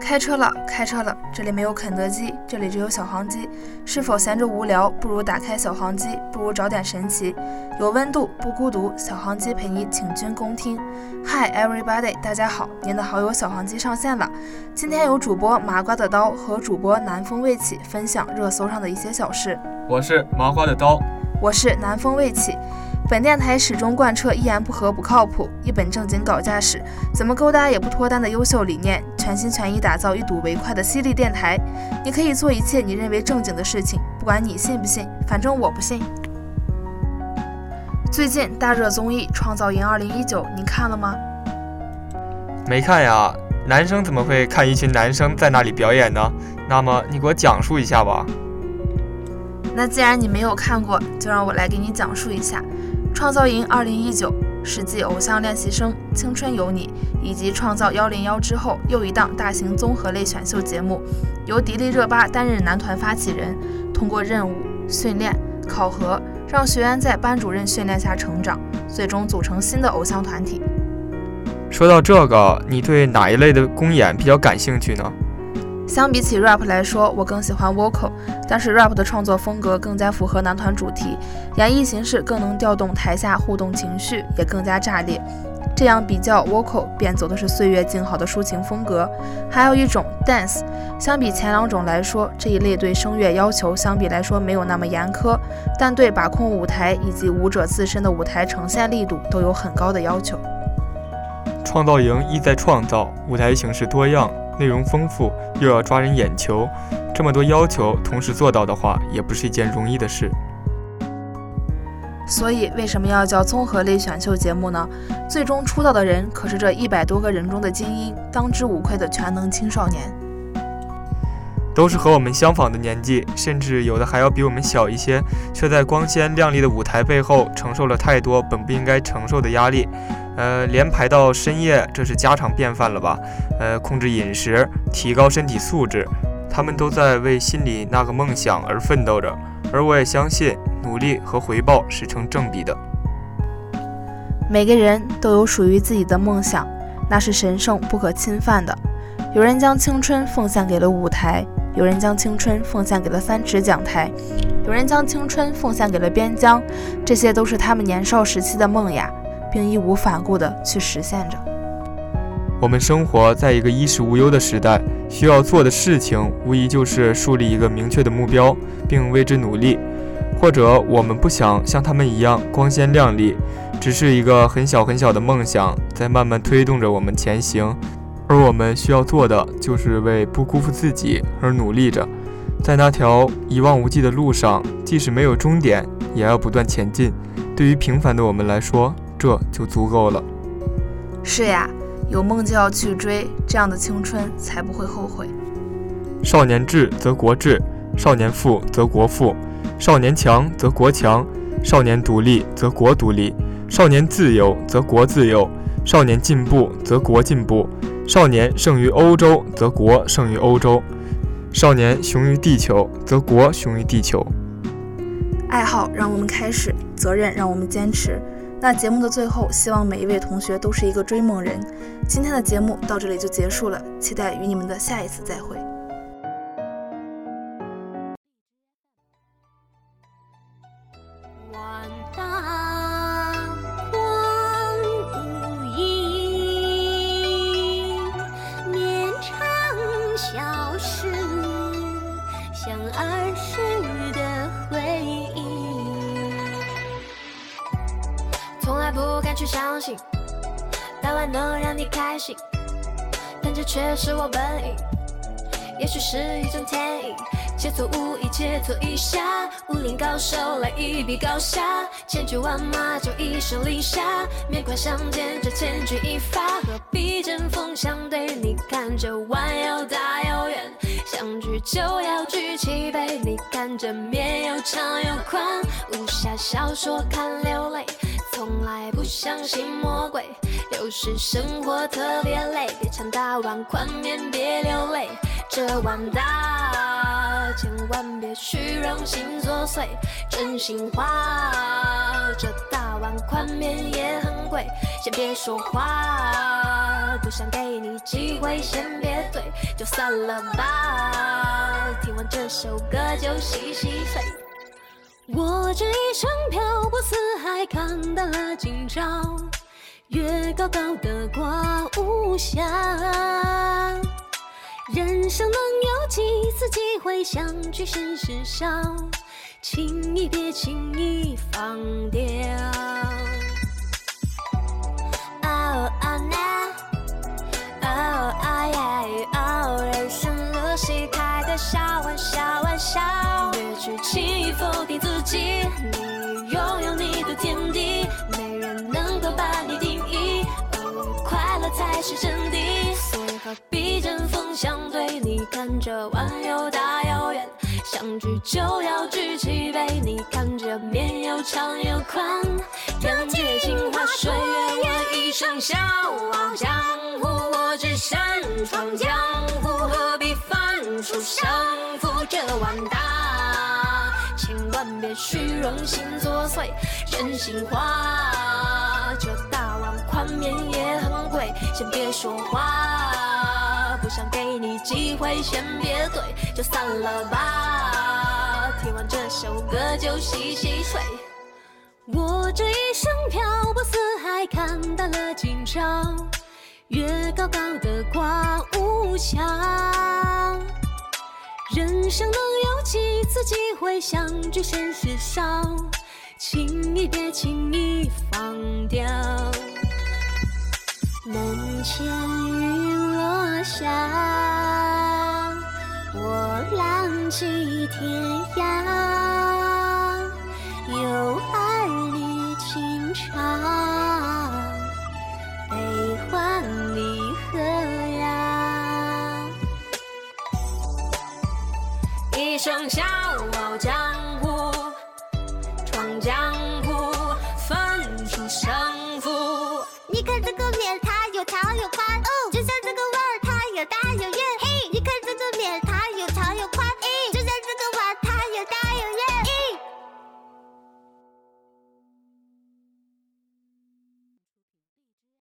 开车了，开车了！这里没有肯德基，这里只有小黄鸡。是否闲着无聊，不如打开小黄鸡，不如找点神奇。有温度，不孤独，小黄鸡陪你请君共听。Hi everybody，大家好，您的好友小黄鸡上线了。今天有主播麻瓜的刀和主播南风未起分享热搜上的一些小事。我是麻瓜的刀，我是南风未起。本电台始终贯彻一言不合不靠谱，一本正经搞驾驶，怎么勾搭也不脱单的优秀理念，全心全意打造一睹为快的犀利电台。你可以做一切你认为正经的事情，不管你信不信，反正我不信。最近大热综艺《创造营2019》，你看了吗？没看呀。男生怎么会看一群男生在那里表演呢？那么你给我讲述一下吧。那既然你没有看过，就让我来给你讲述一下。创造营二零一九是继《偶像练习生》《青春有你》以及《创造幺零幺》之后又一档大型综合类选秀节目，由迪丽热巴担任男团发起人，通过任务、训练、考核，让学员在班主任训练下成长，最终组成新的偶像团体。说到这个，你对哪一类的公演比较感兴趣呢？相比起 rap 来说，我更喜欢 vocal，但是 rap 的创作风格更加符合男团主题，演绎形式更能调动台下互动情绪，也更加炸裂。这样比较 vocal 便走的是岁月静好的抒情风格。还有一种 dance，相比前两种来说，这一类对声乐要求相比来说没有那么严苛，但对把控舞台以及舞者自身的舞台呈现力度都有很高的要求。创造营意在创造，舞台形式多样。内容丰富，又要抓人眼球，这么多要求同时做到的话，也不是一件容易的事。所以，为什么要叫综合类选秀节目呢？最终出道的人可是这一百多个人中的精英，当之无愧的全能青少年，都是和我们相仿的年纪，甚至有的还要比我们小一些，却在光鲜亮丽的舞台背后承受了太多本不应该承受的压力。呃，连排到深夜，这是家常便饭了吧？呃，控制饮食，提高身体素质，他们都在为心里那个梦想而奋斗着。而我也相信，努力和回报是成正比的。每个人都有属于自己的梦想，那是神圣不可侵犯的。有人将青春奉献给了舞台，有人将青春奉献给了三尺讲台，有人将青春奉献给了边疆，这些都是他们年少时期的梦呀。并义无反顾地去实现着。我们生活在一个衣食无忧的时代，需要做的事情无疑就是树立一个明确的目标，并为之努力。或者我们不想像他们一样光鲜亮丽，只是一个很小很小的梦想在慢慢推动着我们前行。而我们需要做的就是为不辜负自己而努力着，在那条一望无际的路上，即使没有终点，也要不断前进。对于平凡的我们来说，这就足够了。是呀，有梦就要去追，这样的青春才不会后悔。少年智则国智，少年富则国富，少年强则国强，少年独立则国独立，少年自由则国自由，少年进步则国进步，少年胜于欧洲则国胜于欧洲，少年雄于地球则国雄于地球。爱好让我们开始，责任让我们坚持。那节目的最后，希望每一位同学都是一个追梦人。今天的节目到这里就结束了，期待与你们的下一次再会。去相信，答案能让你开心，但这却是我本意。也许是一种天意，切磋武艺，切磋一下，武林高手来一笔高下，千军万马就一声令下，面快相见这千钧一发，何必针锋相对？你看这碗又大又圆，相聚就要举起杯，你看这面又长又宽，武侠小说看流泪。不相信魔鬼，有时生活特别累，别抢大碗宽面，别流泪。这碗大，千万别虚荣心作祟，真心话。这大碗宽面也很贵，先别说话。不想给你机会，先别怼，就算了吧。听完这首歌就洗洗睡。我这一生漂泊四海，看淡了今朝，月高高的挂无暇。人生能有几次机会相聚，现实少，轻易别轻易放掉。哦啊那，哦啊耶，哦，人生如戏，开的小玩笑，玩笑，别去轻易否定自己，就要举起杯，你看这面又长又宽，人间镜花水月，我一生笑傲江湖，我只身闯江湖，何必翻出胜负这碗大？千万别虚荣心作祟，真心话。这大碗宽面也很贵，先别说话，不想给你机会，先别对，就散了吧。听完这首歌就洗洗睡。我这一生漂泊四海，看淡了今朝，月高高的挂无暇。人生能有几次机会相聚，现实少，轻易别轻易放掉。门前雨落下，我来寄天涯，有儿女情长，悲欢离合呀，一生笑傲江湖，闯江。